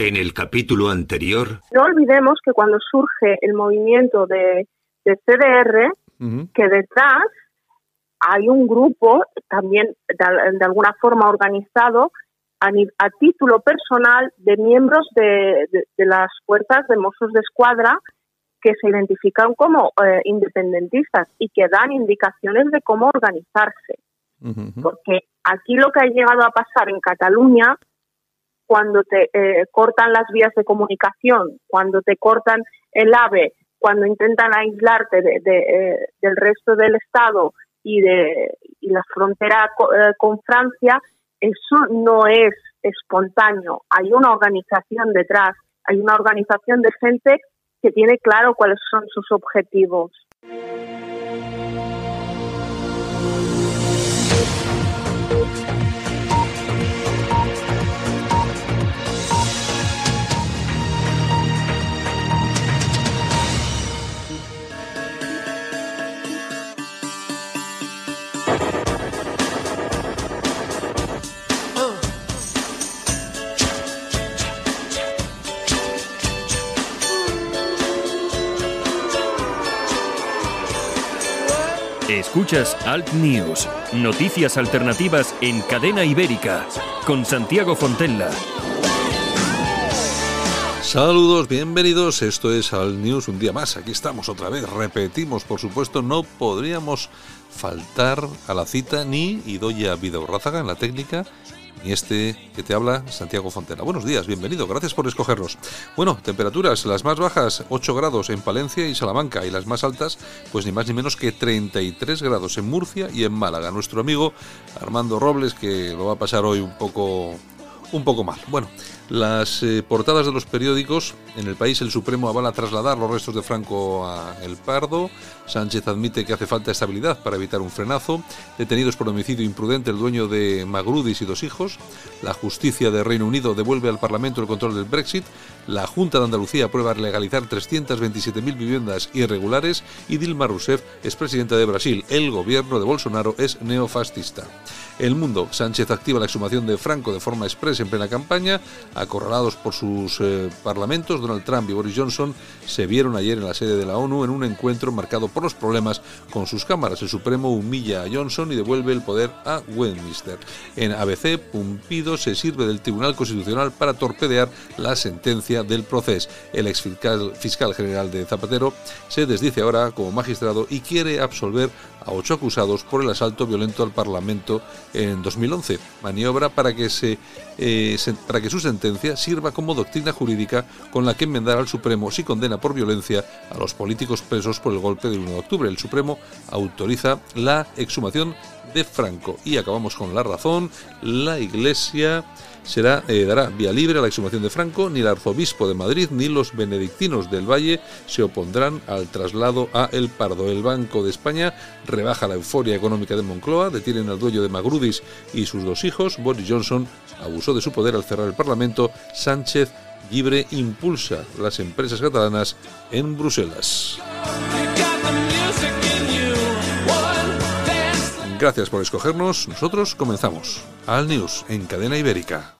En el capítulo anterior. No olvidemos que cuando surge el movimiento de, CDR, que detrás hay un grupo también de, alguna forma organizado a, título personal de miembros de, las fuerzas de Mossos de Escuadra que se identifican como eh, independentistas y que dan indicaciones de cómo organizarse. Porque aquí lo que ha llegado a pasar en Cataluña cuando te eh, cortan las vías de comunicación, cuando te cortan el AVE, cuando intentan aislarte eh, del resto del Estado y de la frontera eh, con Francia, eso no es espontáneo. Hay una organización detrás, hay una organización de gente que tiene claro cuáles son sus objetivos. Escuchas Alt News, noticias alternativas en cadena ibérica, con Santiago Fontella. Saludos, bienvenidos. Esto es Alt News un día más. Aquí estamos otra vez. Repetimos, por supuesto, no podríamos faltar a la cita ni Idoya Vidaurrázaga en la técnica y este que te habla, Santiago Fontena. Buenos días, bienvenido, gracias por escogernos. Bueno, temperaturas, las más bajas 8 grados en Palencia y Salamanca y las más altas, pues ni más ni menos que 33 grados en Murcia y en Málaga. Nuestro amigo Armando Robles, que lo va a pasar hoy un poco un poco mal. Bueno, las eh, portadas de los periódicos. En el país el Supremo avala trasladar los restos de Franco a El Pardo. Sánchez admite que hace falta estabilidad para evitar un frenazo. Detenidos por homicidio imprudente el dueño de Magrudis y dos hijos. La justicia de Reino Unido devuelve al Parlamento el control del Brexit. La Junta de Andalucía aprueba legalizar 327.000 viviendas irregulares. Y Dilma Rousseff es presidenta de Brasil. El gobierno de Bolsonaro es neofascista. El Mundo. Sánchez activa la exhumación de Franco de forma expresa en plena campaña. Acorralados por sus eh, parlamentos, Donald Trump y Boris Johnson se vieron ayer en la sede de la ONU en un encuentro marcado por los problemas con sus cámaras. El Supremo humilla a Johnson y devuelve el poder a Westminster. En ABC, Pumpido se sirve del Tribunal Constitucional para torpedear la sentencia del proceso. El ex fiscal, fiscal general de Zapatero se desdice ahora como magistrado y quiere absolver a ocho acusados por el asalto violento al Parlamento en 2011. Maniobra para que, eh, se, para que su sentencia sirva como doctrina jurídica con la que enmendar al Supremo si condena por violencia a los políticos presos por el golpe del 1 de octubre. El Supremo autoriza la exhumación de Franco. Y acabamos con la razón. La Iglesia será, eh, dará vía libre a la exhumación de Franco, ni el arzobispo de Madrid ni los benedictinos del Valle se opondrán al traslado a El Pardo. El Banco de España rebaja la euforia económica de Moncloa, detienen al dueño de Magrudis y sus dos hijos. Boris Johnson abusó de su poder al cerrar el Parlamento. Sánchez Libre impulsa las empresas catalanas en Bruselas. Gracias por escogernos. Nosotros comenzamos. Al News en cadena ibérica.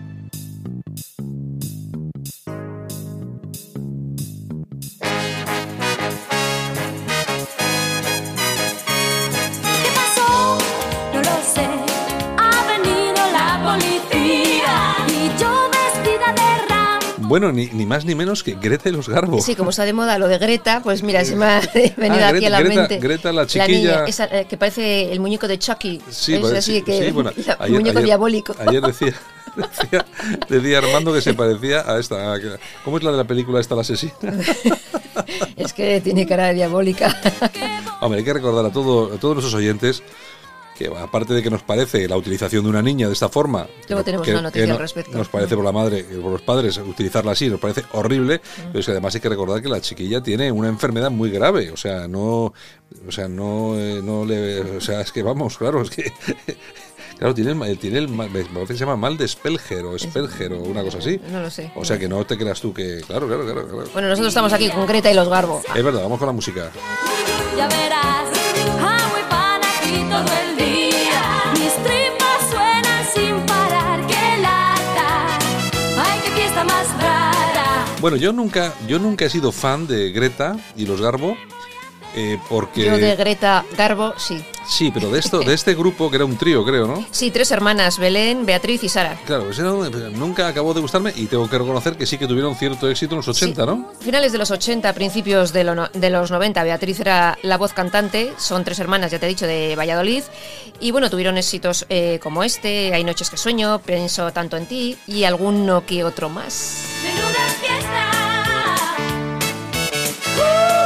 Bueno, ni, más ni menos que Greta y los Garbo. Sí, como está de moda lo de Greta, pues mira, se me ha venido ah, aquí a la mente. Greta, la chiquilla. esa, eh, que parece el muñeco de Chucky. Sí, es así que, el muñeco diabólico. Ayer decía, decía, Armando que se parecía a esta. ¿Cómo es la de la película esta, la asesina? es que tiene cara diabólica. Hombre, hay que recordar a, todo, a todos nuestros oyentes aparte de que nos parece la utilización de una niña de esta forma, Luego tenemos una noticia al respecto. Nos parece por la madre por los padres utilizarla así, nos parece horrible, pero es que además hay que recordar que la chiquilla tiene una enfermedad muy grave, o sea, no, o sea, no, eh, no le, o sea, es que vamos, claro, es que Claro, tiene el, tiene el me parece que se llama mal de Spelger o Spelger o una cosa así. No lo sé. O sea que no te creas tú que. Claro, claro, claro. claro. Bueno, nosotros estamos aquí con Greta y los Garbo. Es verdad, vamos con la música. Ya verás, Bueno, yo nunca, yo nunca he sido fan de Greta y los Garbo. Eh, porque Yo de Greta Garbo, sí. sí, pero de esto, de este grupo que era un trío, creo, ¿no? Sí, tres hermanas, Belén, Beatriz y Sara. Claro, ese era- nunca acabó de gustarme y tengo que reconocer que sí que tuvieron cierto éxito en los 80, Sí. ¿no? Finales de los 80, principios de, lo no- de los 90, Beatriz era la voz cantante, son tres hermanas, ya te he dicho, de Valladolid, y bueno, tuvieron éxitos eh, como este, Hay noches que sueño, Pienso tanto en ti, y alguno que otro más. Menuda fiesta. Uh,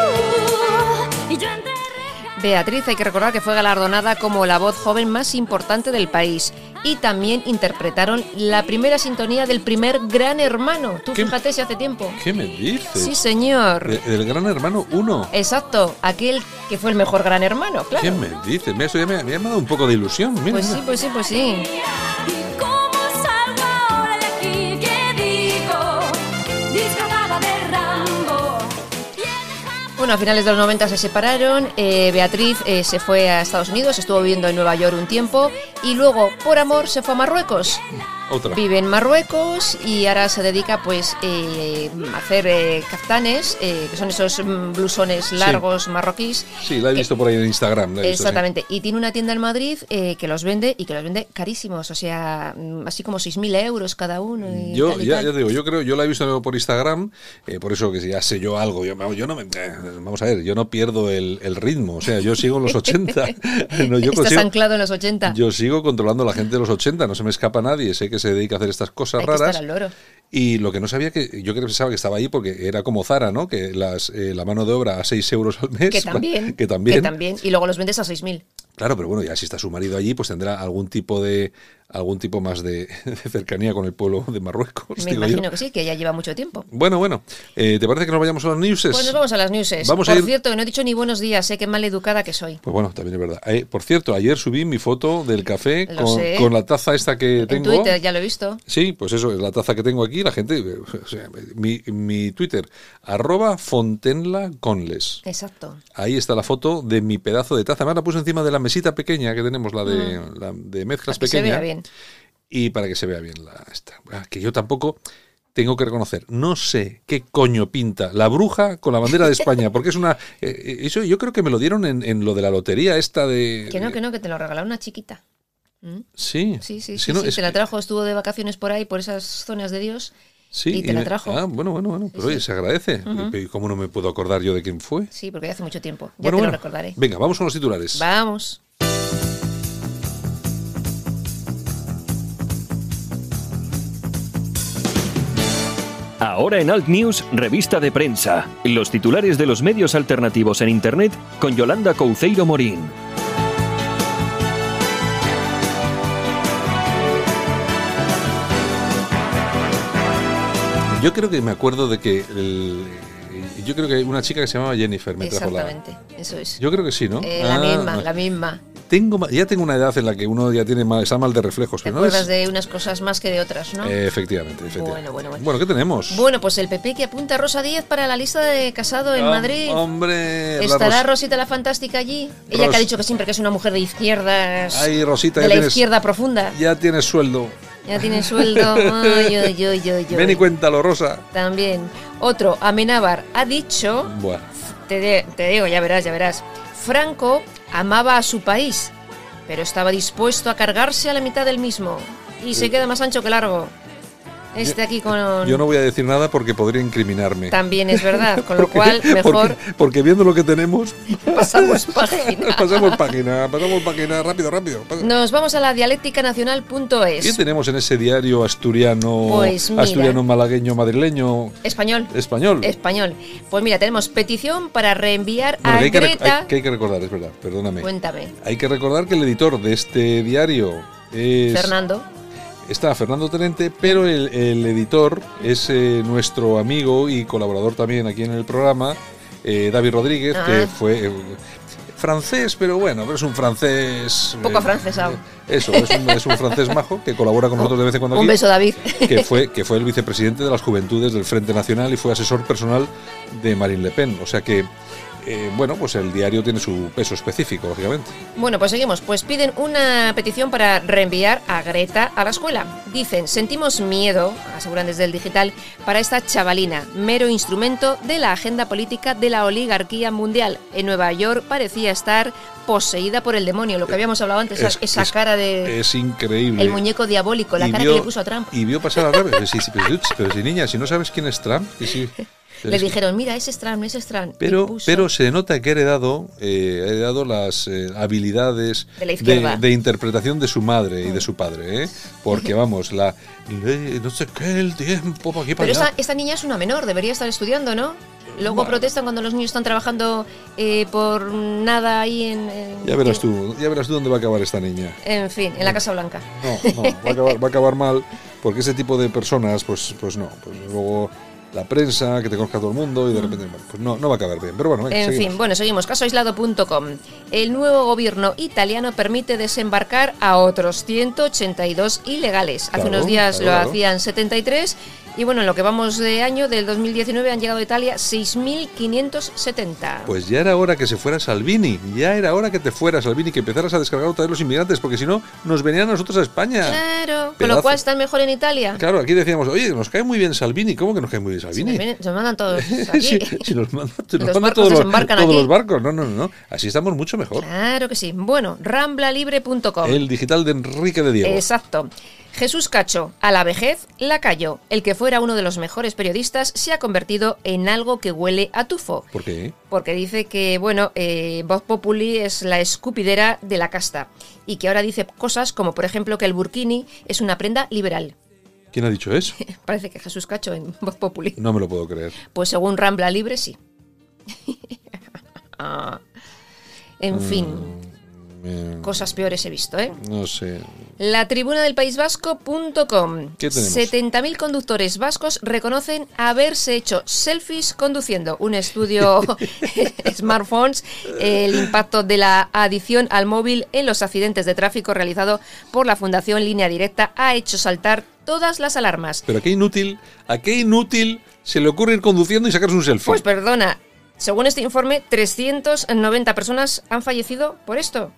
Beatriz hay que recordar que fue galardonada como la voz joven más importante del país, y también interpretaron la primera sintonía del primer Gran Hermano. Tú ¿Qué? fíjate si hace tiempo. ¿Qué me dices? Sí, señor. De- del Gran Hermano 1. Exacto, aquel que fue el mejor Gran Hermano, claro. ¿Qué me dices? Ya me, me ha dado un poco de ilusión. Mira, Pues sí, mira. pues sí, pues sí. Bueno, a finales de los 90 se separaron, eh, Beatriz eh, se fue a Estados Unidos, estuvo viviendo en Nueva York un tiempo y luego, por amor, se fue a Marruecos. Otra. Vive en Marruecos y ahora se dedica pues eh, a hacer eh, kaftanes, eh, que son esos mm, blusones largos marroquíes. Sí, la he visto por ahí en Instagram. la he visto, sí. Exactamente. Y tiene una tienda en Madrid eh, que los vende y que los vende carísimos, o sea, mm, así como 6.000 euros cada uno. y Yo tal y ya, tal. ya te digo, yo creo, yo la he visto por Instagram, eh, por eso que ya sé yo algo. Yo, yo no me, eh, vamos a ver, yo no pierdo el, el ritmo, o sea, yo sigo en los 80. no, yo Estás consigo- anclado en los 80. Yo sigo controlando a la gente de los 80, no se me escapa nadie, sé que se dedica a hacer estas cosas Hay que raras. estar al loro. Y lo que no sabía que yo creo que pensaba que estaba ahí porque era como Zara, ¿no? Que las, eh, la mano de obra a 6 euros al mes. Que también. que también. Que también. Y luego los vendes a 6.000. Claro, pero bueno, ya si está su marido allí, pues tendrá algún tipo de algún tipo más de, de cercanía con el pueblo de Marruecos. Me yo. imagino que sí, que ya lleva mucho tiempo. Bueno, bueno, eh, ¿te parece que nos vayamos a los newses? Pues nos vamos a las newses. Vamos a Por ir- cierto, que no he dicho ni buenos días, sé qué mal educada que soy. Pues bueno, también es verdad. Eh, por cierto, ayer subí mi foto del café con, la taza esta que En tengo. Twitter ya lo he visto. Sí, pues eso es la taza que tengo aquí. La gente, eh, o sea, mi, mi Twitter, arroba Fontenla Conles. Exacto. Ahí está la foto de mi pedazo de taza. Además la puse encima de la mesita pequeña que tenemos, la de, la de mezclas Mm. Se pequeña. vea bien. Y para que se vea bien la esta. Ah, Que yo tampoco tengo que reconocer, no sé qué coño pinta la bruja con la bandera de España, porque es una... eh, eh, eso yo creo que me lo dieron en, en lo de la lotería esta de... Que no, que no, que te lo regalaron una chiquita. ¿Mm? Sí, Sí, sí, sí, que no, sí, es te la trajo, estuvo de vacaciones por ahí, por esas zonas de Dios. sí, y te la trajo. Ah, bueno, bueno, bueno, pero Sí, oye, sí. se agradece. ¿Y cómo no me puedo acordar yo de quién fue? Sí, porque ya hace mucho tiempo. Ya Bueno, te bueno. lo recordaré. Venga, vamos con los titulares. Vamos. Ahora en Alt News, revista de prensa. Los titulares de los medios alternativos en Internet con Yolanda Couceiro Morín. Yo creo que me acuerdo de que... el- yo creo que una chica que se llamaba Jennifer me trajo la... Exactamente, eso es. Yo creo que sí, ¿no? Eh, la Ah, misma, la misma. Tengo, ya tengo una edad en la que uno ya tiene mal, está mal de reflejos. Te es- acuerdas de unas cosas más que de otras, ¿no? Eh, efectivamente, efectivamente. Bueno, bueno, bueno. ¿qué tenemos? Bueno, pues el PP que apunta a Rosa Díez para la lista de casado en Ah, Madrid. Hombre, la ¿Estará Ros- Rosita la Fantástica allí? Ella Ros- que ha dicho que siempre que es una mujer de izquierdas. Ay, Rosita, de la tienes- izquierda profunda. Ya tienes sueldo. Ya tiene sueldo. Ay, ay, ay. Ven y cuéntalo, Rosa. También. Otro, Amenábar ha dicho, Bueno, te, de- te digo, ya verás, ya verás. Franco amaba a su país, pero estaba dispuesto a cargarse a la mitad del mismo. Y se queda más ancho que largo. Este aquí con... yo no voy a decir nada porque podría incriminarme. También es verdad, con lo cual mejor Porque, porque viendo lo que tenemos, pasamos página. pasamos página, pasamos página, rápido, rápido. Nos vamos a la dialéctica ¿Qué tenemos en ese diario asturiano, Pues mira. asturiano, malagueño, madrileño, Español. español? Español. Pues mira, tenemos petición para reenviar Bueno, a que hay, que hay- que hay que recordar, es verdad, perdóname. Cuéntame, Hay que recordar que el editor de este diario es Fernando. Está Fernando Tenente, pero el, el editor es eh, nuestro amigo y colaborador también aquí en el programa, eh, David Rodríguez, Ah. que fue... eh, francés, pero bueno, pero es un francés... Un poco afrancesado. Eso, es un, es un francés majo que colabora con nosotros de vez en cuando Un beso, David. que fue, que fue el vicepresidente de las Juventudes del Frente Nacional y fue asesor personal de Marine Le Pen. O sea que, eh, bueno, pues el diario tiene su peso específico, lógicamente. Bueno, pues seguimos. Pues piden una petición para reenviar a Greta a la escuela. Dicen, sentimos miedo, aseguran desde el digital, para esta chavalina, mero instrumento de la agenda política de la oligarquía mundial. En Nueva York parecía estar poseída por el demonio, lo que habíamos hablado antes, esa, Es- esa es- cara de... Es increíble. el muñeco diabólico, la Y cara vio- que le puso a Trump. Y vio pasar a Trump. Pero, sí, niña, si no sabes quién es Trump, que sí. Le dijeron, mira, es ese es y Pero, pero se nota que ha heredado, eh, ha heredado las eh, habilidades De interpretación de su madre y de su padre, ¿eh? Porque vamos, la le- no sé qué el tiempo para aquí para Pero allá. esta, esta niña es una menor, debería estar estudiando, ¿no? Luego Bueno. protestan cuando los niños están trabajando eh, por nada ahí en... en- Ya verás tú, ya verás tú dónde va a acabar esta niña. En fin, en la Casa Blanca. No, no, va a acabar, va a acabar mal, porque ese tipo de personas, pues, pues no, pues luego la prensa, que te conozca todo el mundo y de repente, bueno, pues no, no va a acabar bien. Pero bueno, venga, En seguimos. fin, bueno, seguimos. Casoaislado.com. El nuevo gobierno italiano permite desembarcar a otros 182 ilegales. Hace Claro, unos días claro, lo claro. hacían 73. Y bueno, en lo que vamos de año, del 2019, han llegado a Italia 6.570. Pues ya era hora que se fuera Salvini, ya era hora que te fuera Salvini, que empezaras a descargar otra vez los inmigrantes, porque si no, nos venían a nosotros a España. Claro, con Pedazo. lo cual están mejor en Italia. Claro, aquí decíamos, oye, nos cae muy bien Salvini. ¿Cómo que nos cae muy bien Si Salvini? vienen- nos mandan todos aquí. si, si nos manda, si nos Los manda barcos todos, los, todos aquí. los barcos. No, no, no. Así estamos mucho mejor. Claro que sí. Bueno, ramblalibre.com. El digital de Enrique de Diego. Exacto. Jesús Cacho, a la vejez la cayó. El que fuera uno de los mejores periodistas se ha convertido en algo que huele a tufo. ¿Por qué? Porque dice que, bueno, eh, Voz Populi es la escupidera de la casta. Y que ahora dice cosas como, por ejemplo, que el burkini es una prenda liberal. ¿Quién ha dicho eso? Parece que Jesús Cacho en Voz Populi. No me lo puedo creer. Pues según Rambla Libre, sí. Ah. En fin, Cosas peores he visto, ¿eh? no sé. La tribuna del País Vasco.com. ¿Qué tenemos? 70.000 conductores vascos reconocen haberse hecho selfies conduciendo. Un estudio smartphones, el impacto de la adición al móvil en los accidentes de tráfico realizado por la Fundación Línea Directa ha hecho saltar todas las alarmas. Pero a qué inútil, a qué inútil se le ocurre ir conduciendo y sacarse un selfie. Pues perdona, según este informe, 390 personas han fallecido por esto.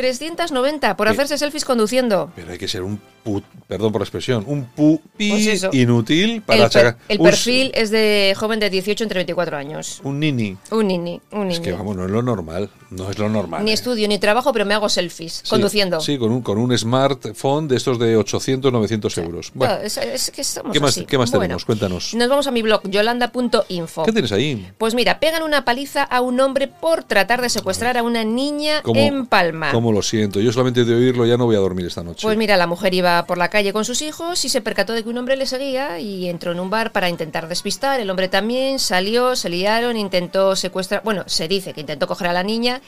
390 por hacerse selfies conduciendo. Pero hay que ser un put, perdón por la expresión, un pupi Pues inútil para El, per- el perfil es de joven de 18 entre 24 años. un nini. Un nini, un nini. Es que vamos, no es lo normal, no es lo normal. Ni ¿eh? estudio ni trabajo, pero me hago selfies Sí, conduciendo. Sí, con un, con un smartphone de estos de 800, 900 euros. Bueno, es, es que estamos ¿qué más, así. ¿qué más Bueno, tenemos? Cuéntanos. Nos vamos a mi blog, yolanda.info. ¿Qué tienes ahí? Pues mira, pegan una paliza a un hombre por tratar de secuestrar a una niña ¿Cómo- en Palma. ¿Cómo lo siento? Yo solamente de oírlo ya no voy a dormir esta noche. Pues mira, la mujer iba por la calle con sus hijos y se percató de que un hombre le seguía y entró en un bar para intentar despistar. El hombre también salió, se liaron, intentó secuestrar. Bueno, se dice que intentó coger a la niña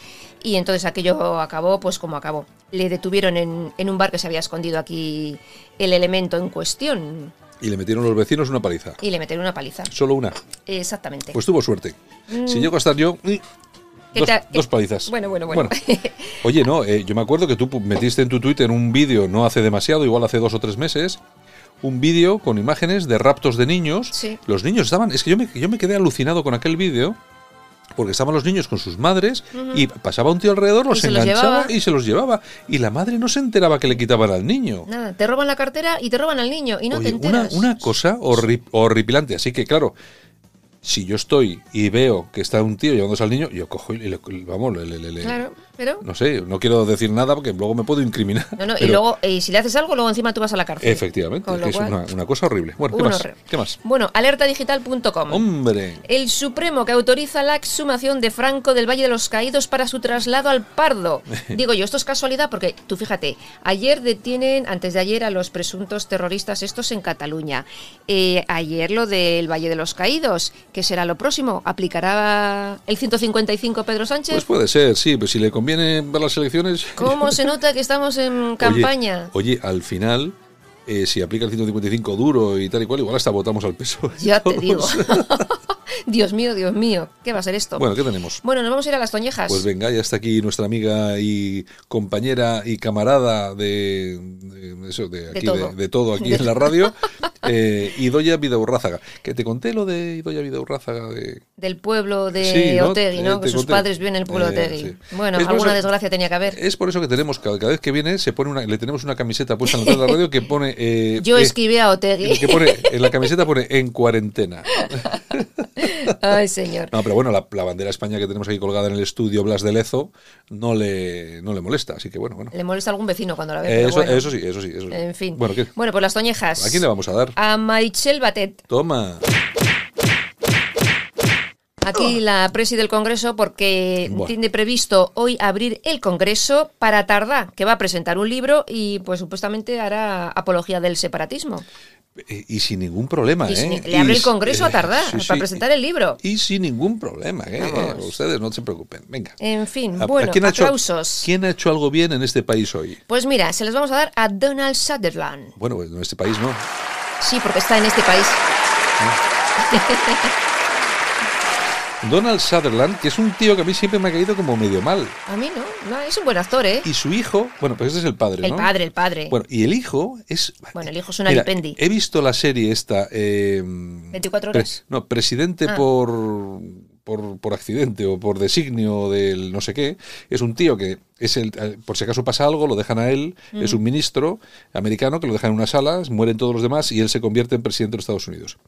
y entonces aquello acabó pues como acabó. Le detuvieron en, en un bar que se había escondido aquí el elemento en cuestión Y le metieron los vecinos una paliza. y le metieron una paliza. Solo una. Exactamente. Pues tuvo suerte. Si llego a estar yo, mm, ¿Qué dos, palizas. Bueno, bueno, bueno. Oye, no, eh, yo me acuerdo que tú metiste en tu Twitter un vídeo, no hace demasiado, igual hace dos o tres meses, un vídeo con imágenes de raptos de niños. Sí. Los niños estaban, es que yo me, yo me quedé alucinado con aquel vídeo. Porque estaban los niños con sus madres y pasaba un tío alrededor, los enganchaba y se los llevaba. Y la madre no se enteraba que le quitaban al niño. Nada, te roban la cartera y te roban al niño y no Oye, te una, enteras. una cosa horri- horripilante. Así que, claro, si yo estoy y veo que está un tío llevándose al niño, yo cojo y le, vamos, le- le- le- Claro, pero... no sé, no quiero decir nada porque luego me puedo incriminar. No, no, y luego, y si le haces algo, luego encima tú vas a la cárcel. Efectivamente, es que una, una cosa horrible. Bueno, ¿qué más? ¿Qué más? Bueno, alertadigital.com. Hombre, El Supremo que autoriza la exhumación de Franco del Valle de los Caídos para su traslado al Pardo. Digo yo, esto es casualidad porque tú fíjate, ayer detienen, antes de ayer, a los presuntos terroristas estos en Cataluña. Eh, ayer lo del Valle de los Caídos, que será lo próximo. ¿Aplicará el 155 Pedro Sánchez? pues puede ser, sí, pero si le conviene ver las elecciones. ¿Cómo se nota que estamos en Oye, campaña? Oye, al final, eh, si aplica el 155 duro y tal y cual, igual hasta votamos al peso. Ya te digo. Dios mío, Dios mío, ¿qué va a ser esto? Bueno, ¿qué tenemos? Bueno, nos vamos a ir a las Toñejas. Pues venga, ya está aquí nuestra amiga y compañera y camarada de, de eso, de, aquí, de, todo. de todo aquí en la radio, eh, Idoya Vidaurrázaga. Que te conté lo de Idoya Vidaurrázaga de... Del pueblo de Sí, ¿no? Otegui, ¿no? Eh, que sus conté. padres viven en el pueblo de Eh, Otegui. sí. Bueno, Es alguna eso- desgracia tenía que haber. Es por eso que tenemos, cada, cada vez que viene, se pone una, le tenemos una camiseta puesta en la radio que pone... eh, Yo escribí a Otegui. que pone, en la camiseta pone en cuarentena. Ay, señor. No, pero bueno, la, la bandera de España que tenemos aquí colgada en el estudio Blas de Lezo no le, no le molesta, así que bueno, bueno. Le molesta a algún vecino cuando la ve. Eh, eso, bueno. eso sí, eso sí, eso sí. En fin. Bueno, ¿qué? Bueno, pues las Toñejas. ¿A quién le vamos a dar? A Maichel Batet. Toma. Aquí la presi del Congreso porque tiene previsto hoy abrir el Congreso para Tardá, que va a presentar un libro y pues supuestamente hará apología del separatismo. Eh, Y sin ningún problema, Y ¿eh? le abre Y el Congreso a eh, Tardá sí, para sí. presentar el libro. Y sin ningún problema, ¿eh? Vamos. Ustedes no se preocupen. Venga. En fin, ¿A- a bueno, quién ha hecho- aplausos. ¿Quién ha hecho algo bien en este país hoy? Pues mira, se los vamos a dar a Donald Sutherland. Bueno, pues en este país no. Sí, porque está en este país. Donald Sutherland, que es un tío que a mí siempre me ha caído como medio mal. A mí no, no es un buen actor, ¿eh? Y su hijo, bueno, pues ese es el padre, El ¿no? padre, el padre. Bueno, y el hijo es... Bueno, el hijo es un Mira, alipendi. He visto la serie esta... eh, 24 pre- horas. no, presidente Ah. por, por, por accidente o por designio del no sé qué. Es un tío que es el... eh, Por si acaso pasa algo, lo dejan a él. Es un ministro americano que lo dejan en unas salas, mueren todos los demás y él se convierte en presidente de los Estados Unidos.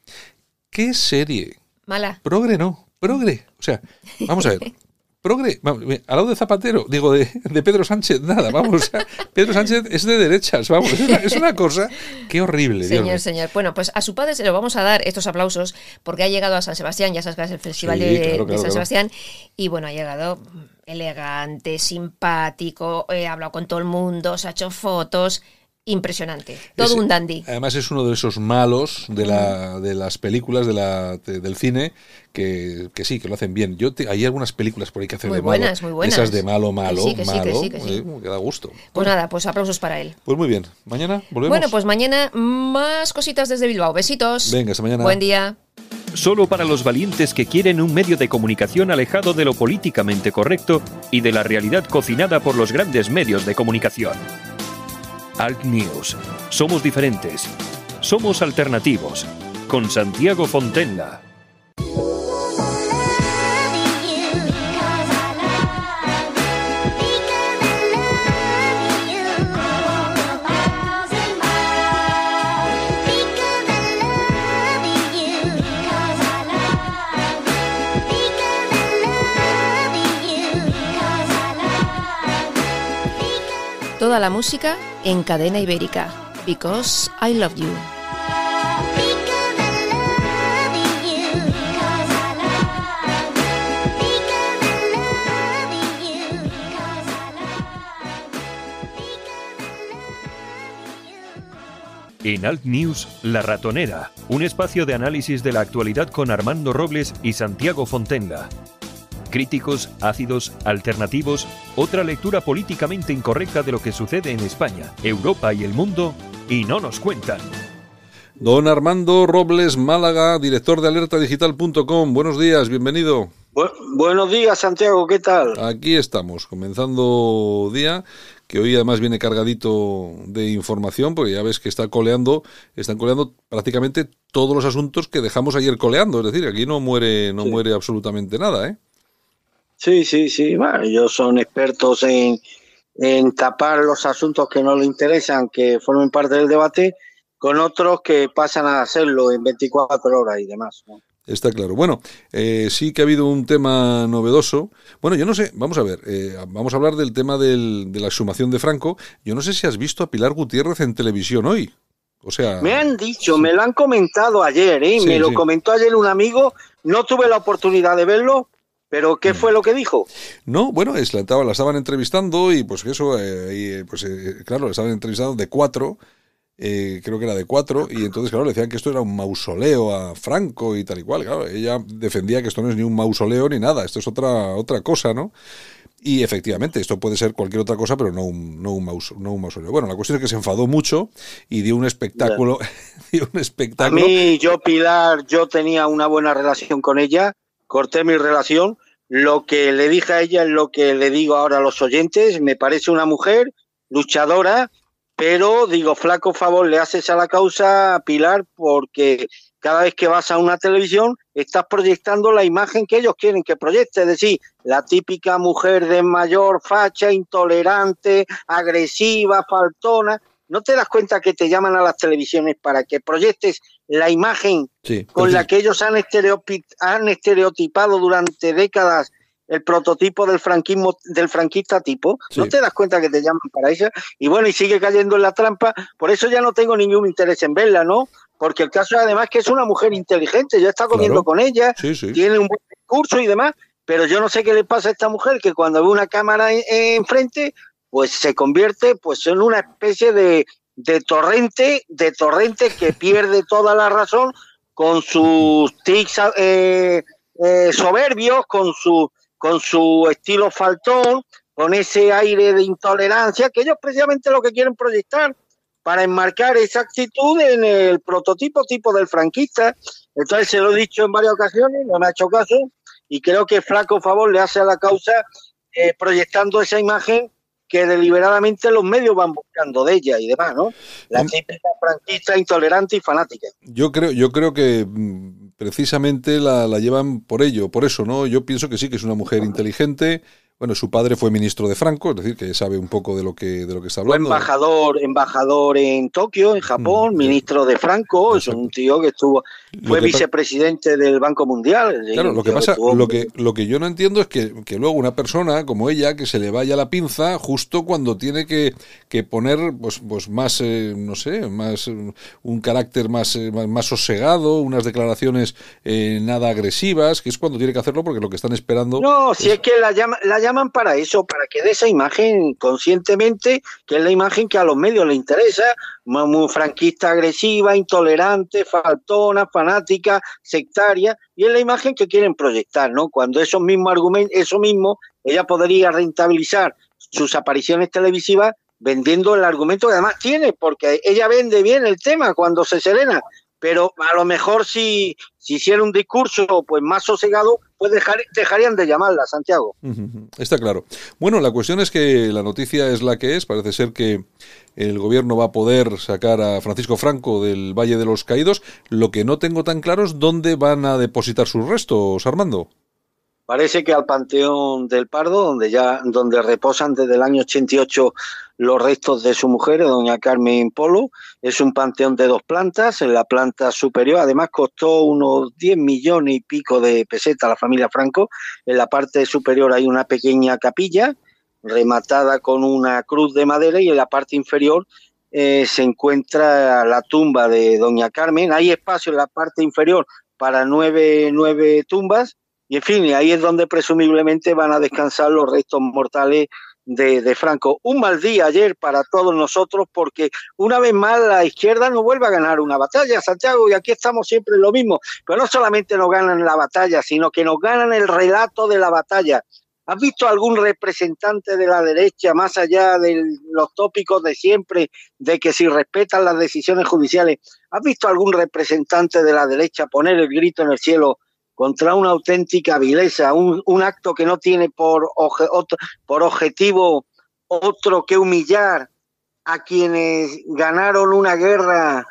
¿Qué serie? Mala. Progre no, progre. O sea, vamos a ver. Progre, al lado de Zapatero, digo, de, de Pedro Sánchez, nada, vamos. o sea, Pedro Sánchez es de derechas, vamos. Es una, es una cosa que horrible, Dios. Señor, señor. Bueno, pues a su padre se lo vamos a dar estos aplausos porque ha llegado a San Sebastián, ya sabes que es el Festival Sí, de, claro, de claro, San claro. Sebastián, y bueno, ha llegado elegante, simpático, eh, ha hablado con todo el mundo, se ha hecho fotos, impresionante. Todo Es- un dandy. Además es uno de esos malos de, la, de las películas de la, de- del cine que, que sí, que lo hacen bien. Yo te- hay algunas películas por ahí que hacen Muy de malo. buenas, muy buenas. Esas de malo, malo, sí, que sí, que malo. sí, que sí. eh, que da gusto. Pues nada, pues aplausos para él. Pues muy bien. Mañana volvemos. Bueno, pues mañana más cositas desde Bilbao. Besitos. Venga, hasta mañana. Buen día. Solo para los valientes que quieren un medio de comunicación alejado de lo políticamente correcto y de la realidad cocinada por los grandes medios de comunicación. Alt News. Somos diferentes. Somos alternativos. Con Santiago Fontenla. La música en cadena ibérica. Because I love you. En Alt News, La Ratonera, un espacio de análisis de la actualidad con Armando Robles y Santiago Fontenla. Críticos, ácidos, alternativos, otra lectura políticamente incorrecta de lo que sucede en España, Europa y el mundo, y no nos cuentan. Don Armando Robles Málaga, director de alertadigital.com. Buenos días, bienvenido. Bu- buenos días, Santiago, ¿qué tal? Aquí estamos, comenzando día, que hoy además viene cargadito de información, porque ya ves que está coleando, están coleando prácticamente todos los asuntos que dejamos ayer coleando, es decir, aquí no muere, no Sí. muere absolutamente nada, ¿eh? Sí, sí, sí, bueno, ellos son expertos en, en tapar los asuntos que no le interesan, que formen parte del debate, con otros que pasan a hacerlo en 24 horas y demás. ¿no? Está claro. Bueno, eh, sí que ha habido un tema novedoso. Bueno, yo no sé, vamos a ver, eh, vamos a hablar del tema del- de la exhumación de Franco. Yo no sé si has visto a Pilar Gutiérrez en televisión hoy. O sea, Me han dicho, me lo han comentado ayer, ¿eh? Sí, me lo sí. comentó ayer un amigo, no tuve la oportunidad de verlo, pero. ¿qué fue lo que dijo? No, bueno, es, la, estaba- la estaban entrevistando y pues que eso, eh, y, eh, pues eh, claro, la estaban entrevistando de cuatro, eh, creo que era de cuatro, y entonces, claro, le decían que esto era un mausoleo a Franco y tal y cual. Claro, ella defendía que esto no es ni un mausoleo ni nada, esto es otra, otra cosa, ¿no? Y efectivamente, esto puede ser cualquier otra cosa, pero no un, no un, no un mausoleo. Bueno, la cuestión es que se enfadó mucho y dio un espectáculo. dio un espectáculo. A mí, yo, Pilar, yo tenía una buena relación con ella, corté mi relación. Lo que le dije a ella es lo que le digo ahora a los oyentes. Me parece una mujer luchadora, pero digo, flaco favor le haces a la causa, Pilar, porque cada vez que vas a una televisión estás proyectando la imagen que ellos quieren que proyecte, es decir, la típica mujer de mayor facha, intolerante, agresiva, faltona. ¿No te das cuenta que te llaman a las televisiones para que proyectes la imagen con la que ellos han, han estereotipado durante décadas el prototipo del franquismo del franquista tipo, no te das cuenta que te llaman para eso y bueno, y sigue cayendo en la trampa, por eso ya no tengo ningún interés en verla, ¿no? Porque el caso es además que es una mujer inteligente, yo he estado comiendo con ella, tiene un buen discurso y demás, pero yo no sé qué le pasa a esta mujer que cuando ve una cámara enfrente, pues se convierte pues en una especie de, de torrente, de torrente que pierde toda la razón con sus tics eh, eh, soberbios, con su con su estilo faltón, con ese aire de intolerancia, que ellos precisamente lo que quieren proyectar para enmarcar esa actitud en el prototipo tipo del franquista. Entonces se lo he dicho en varias ocasiones, no me ha hecho caso, y creo que flaco favor le hace a la causa eh, proyectando esa imagen que deliberadamente los medios van buscando de ella y demás, ¿no? La típica franquista intolerante y fanática. Yo creo, yo creo que mm, precisamente la, la, llevan por ello, por eso, ¿no? Yo pienso que sí, que es una mujer inteligente, bueno, su padre fue ministro de Franco, es decir, que sabe un poco de lo que de lo que está hablando. Fue embajador, embajador en Tokio, en Japón, mm, ministro de Franco, es un tío que estuvo, fue vicepresidente del Banco Mundial. Claro, lo que pasa, lo que lo que yo no entiendo es que, que, luego una persona como ella que se le vaya la pinza justo cuando tiene que, que poner pues, pues más, eh, no sé, más un carácter más, eh, más, sosegado, unas declaraciones eh, nada agresivas, que es cuando tiene que hacerlo porque lo que están esperando. No, si es que la llama, la llaman para eso, para que dé esa imagen conscientemente, que es la imagen que a los medios les interesa, muy franquista agresiva, intolerante, faltona, fanática, sectaria, y es la imagen que quieren proyectar, ¿no? Cuando esos mismos argumentos, eso mismo, ella podría rentabilizar sus apariciones televisivas vendiendo el argumento que además tiene, porque ella vende bien el tema cuando se serena, pero a lo mejor si, si hiciera un discurso pues más sosegado, pues dejar, dejarían de llamarla, Santiago. Está claro. Bueno, la cuestión es que la noticia es la que es. Parece ser que el gobierno va a poder sacar a Francisco Franco del Valle de los Caídos. Lo que no tengo tan claro es dónde van a depositar sus restos, Armando. Parece que al Panteón del Pardo, donde ya donde reposan desde el año 88 los restos de su mujer, doña Carmen Polo, es un panteón de dos plantas, en la planta superior, además costó unos 10 millones y pico de pesetas a la familia Franco, en la parte superior hay una pequeña capilla rematada con una cruz de madera y en la parte inferior eh, se encuentra la tumba de doña Carmen, hay espacio en la parte inferior para nueve, nueve tumbas, en fin, ahí es donde presumiblemente van a descansar los restos mortales de, Franco. Un mal día ayer para todos nosotros porque una vez más la izquierda no vuelve a ganar una batalla, Santiago, y aquí estamos siempre lo mismo. Pero no solamente nos ganan la batalla, sino que nos ganan el relato de la batalla. ¿Has visto algún representante de la derecha, más allá de los tópicos de siempre, de que si respetan las decisiones judiciales, ¿has visto algún representante de la derecha poner el grito en el cielo contra una auténtica vileza, un, un acto que no tiene por, por objetivo otro que humillar a quienes ganaron una guerra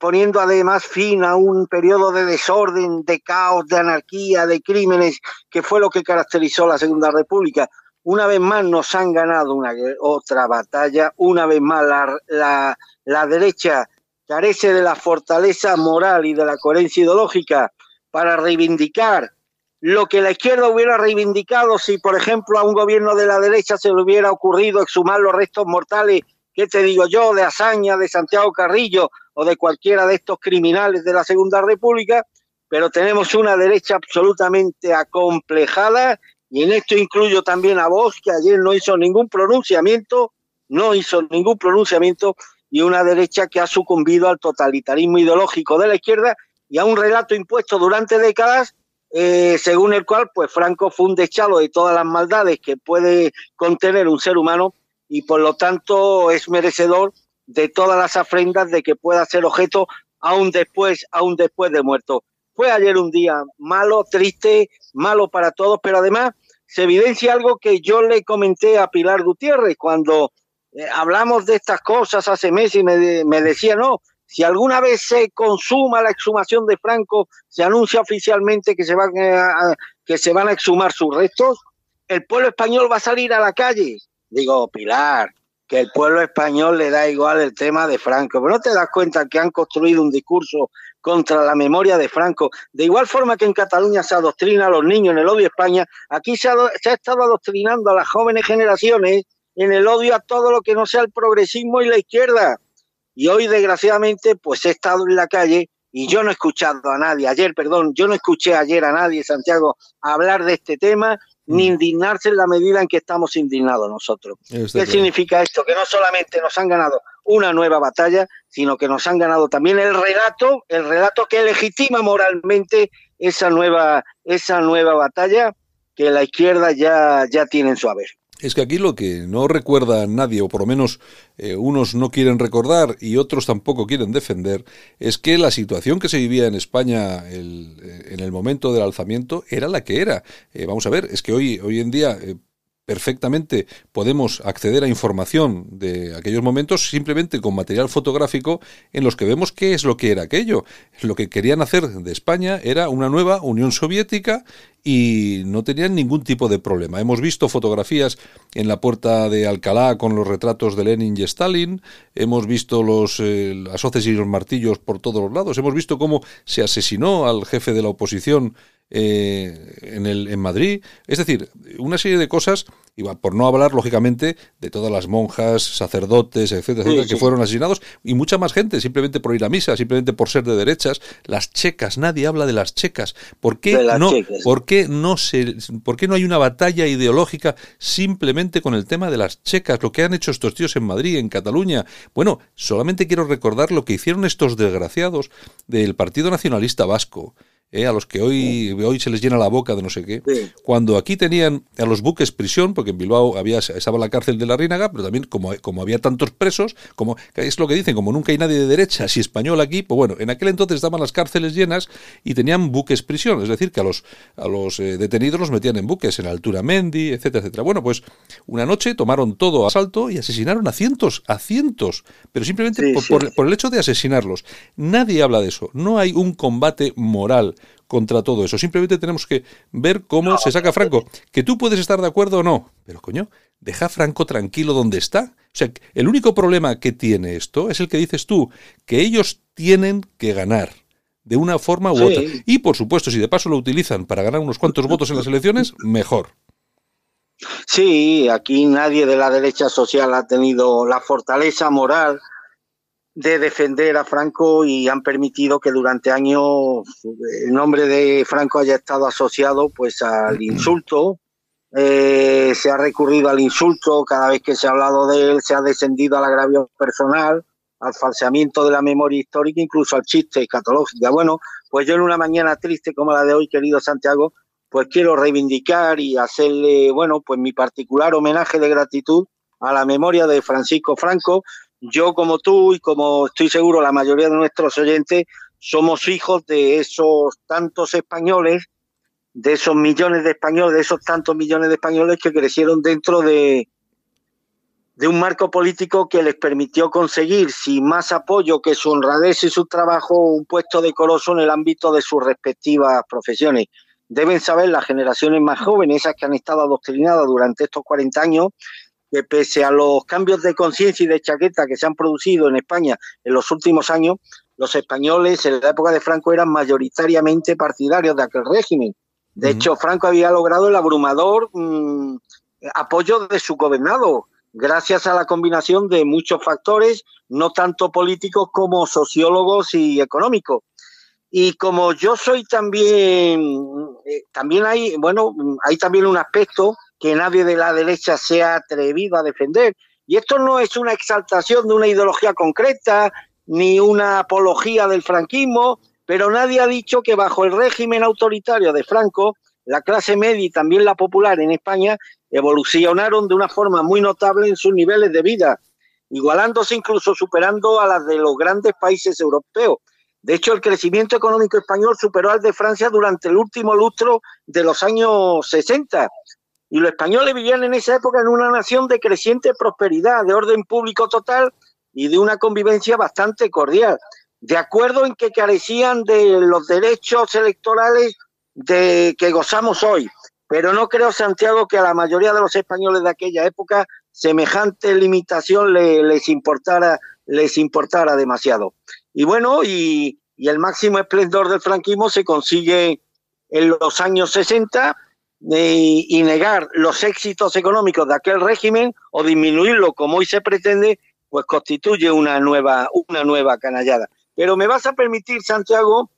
poniendo además fin a un periodo de desorden, de caos, de anarquía, de crímenes, que fue lo que caracterizó la Segunda República. Una vez más nos han ganado una, otra batalla, una vez más la, la, la derecha carece de la fortaleza moral y de la coherencia ideológica para reivindicar lo que la izquierda hubiera reivindicado si, por ejemplo, a un gobierno de la derecha se le hubiera ocurrido exhumar los restos mortales, ¿qué te digo yo?, de Azaña, de Santiago Carrillo o de cualquiera de estos criminales de la Segunda República, pero tenemos una derecha absolutamente acomplejada y en esto incluyo también a vos, que ayer no hizo ningún pronunciamiento, no hizo ningún pronunciamiento, y una derecha que ha sucumbido al totalitarismo ideológico de la izquierda y a un relato impuesto durante décadas eh, según el cual pues Franco fue un dechado de todas las maldades que puede contener un ser humano y por lo tanto es merecedor de todas las afrendas de que pueda ser objeto aún después, aún después de muerto. Fue ayer un día malo, triste, malo para todos, pero además se evidencia algo que yo le comenté a Pilar Gutiérrez cuando eh, hablamos de estas cosas hace meses y me, me decía, no, si alguna vez se consuma la exhumación de Franco, se anuncia oficialmente que se van a, que se van a exhumar sus restos, el pueblo español va a salir a la calle. Digo, Pilar, que el pueblo español le da igual el tema de Franco, pero no te das cuenta que han construido un discurso contra la memoria de Franco. De igual forma que en Cataluña se adoctrina a los niños en el odio a España, aquí se se ha estado adoctrinando a las jóvenes generaciones en el odio a todo lo que no sea el progresismo y la izquierda. Y hoy, desgraciadamente, pues he estado en la calle y yo no he escuchado a nadie, ayer, perdón, yo no escuché ayer a nadie, Santiago, hablar de este tema ni mm. indignarse en la medida en que estamos indignados nosotros. ¿Qué significa esto? Que no solamente nos han ganado una nueva batalla, sino que nos han ganado también el relato, el relato que legitima moralmente esa nueva, esa nueva batalla que la izquierda ya, ya tiene en su haber. Es que aquí lo que no recuerda nadie, o por lo menos eh, unos no quieren recordar y otros tampoco quieren defender, es que la situación que se vivía en España eh, en el momento del alzamiento era la que era. Eh, vamos a ver, es que hoy, hoy en día perfectamente podemos acceder a información de aquellos momentos simplemente con material fotográfico en los que vemos qué es lo que era aquello. Lo que querían hacer de España era una nueva Unión Soviética y no tenían ningún tipo de problema. Hemos visto fotografías en la puerta de Alcalá con los retratos de Lenin y Stalin, hemos visto los, eh, las hoces y los martillos por todos los lados, hemos visto cómo se asesinó al jefe de la oposición eh, en, el, en Madrid. Es decir, una serie de cosas, y por no hablar, lógicamente, de todas las monjas, sacerdotes, etcétera, etcétera, que fueron asesinados, y mucha más gente, simplemente por ir a misa, simplemente por ser de derechas. Las checas, nadie habla de las checas. ¿Por qué, no, ¿por qué no, se, ¿por qué no hay una batalla ideológica simplemente con el tema de las checas? Lo que han hecho estos tíos en Madrid, en Cataluña. Bueno, solamente quiero recordar lo que hicieron estos desgraciados del Partido Nacionalista Vasco ¿eh? a los que hoy, hoy se les llena la boca de no sé qué, cuando aquí tenían a los buques prisión, porque en Bilbao había, estaba la cárcel de la Rínaga, pero también como, como había tantos presos, como es lo que dicen, como nunca hay nadie de derecha y español aquí, pues bueno, en aquel entonces estaban las cárceles llenas y tenían buques prisión, es decir, que a los, a los eh, detenidos los metían en buques, en altura Mendy, etcétera, etcétera. Bueno, pues una noche tomaron todo a asalto y asesinaron a cientos, a cientos, pero simplemente por, por el hecho de asesinarlos. Nadie habla de eso, no hay un combate moral contra todo eso. Simplemente tenemos que ver cómo se saca Franco. Que tú puedes estar de acuerdo o no, pero coño, deja a Franco tranquilo donde está. O sea, el único problema que tiene esto es el que dices tú, que ellos tienen que ganar de una forma u otra. Y por supuesto, si de paso lo utilizan para ganar unos cuantos votos en las elecciones, mejor. Sí, aquí nadie de la derecha social ha tenido la fortaleza moral de defender a Franco y han permitido que durante años el nombre de Franco haya estado asociado pues al insulto. Eh, se ha recurrido al insulto cada vez que se ha hablado de él, se ha descendido al agravio personal, al falseamiento de la memoria histórica, incluso al chiste escatológico. Bueno, pues yo en una mañana triste como la de hoy, querido Santiago, pues quiero reivindicar y hacerle, bueno, pues mi particular homenaje de gratitud a la memoria de Francisco Franco, yo como tú y como estoy seguro la mayoría de nuestros oyentes, somos hijos de esos tantos españoles, de esos millones de españoles, de esos tantos millones de españoles que crecieron dentro de, de un marco político que les permitió conseguir, sin más apoyo que su honradez y su trabajo, un puesto decoroso en el ámbito de sus respectivas profesiones. Deben saber las generaciones más jóvenes, esas que han estado adoctrinadas durante estos 40 años, que pese a los cambios de conciencia y de chaqueta que se han producido en España en los últimos años, los españoles en la época de Franco eran mayoritariamente partidarios de aquel régimen. De hecho, Franco había logrado el abrumador mm, apoyo de su gobernado, gracias a la combinación de muchos factores, no tanto políticos como sociólogos y económicos. Y como yo soy también, eh, también hay, bueno, hay también un aspecto que nadie de la derecha se ha atrevido a defender. Y esto no es una exaltación de una ideología concreta, ni una apología del franquismo, pero nadie ha dicho que bajo el régimen autoritario de Franco, la clase media y también la popular en España evolucionaron de una forma muy notable en sus niveles de vida, igualándose incluso superando a las de los grandes países europeos. De hecho, el crecimiento económico español superó al de Francia durante el último lustro de los años 60. Y los españoles vivían en esa época en una nación de creciente prosperidad, de orden público total y de una convivencia bastante cordial. De acuerdo en que carecían de los derechos electorales de que gozamos hoy. Pero no creo, Santiago, que a la mayoría de los españoles de aquella época semejante limitación les importara, les importara demasiado. Y bueno, y, el máximo esplendor del franquismo se consigue en los años 60 eh, y negar los éxitos económicos de aquel régimen o disminuirlo como hoy se pretende, pues constituye una nueva, una nueva canallada. Pero me vas a permitir, Santiago,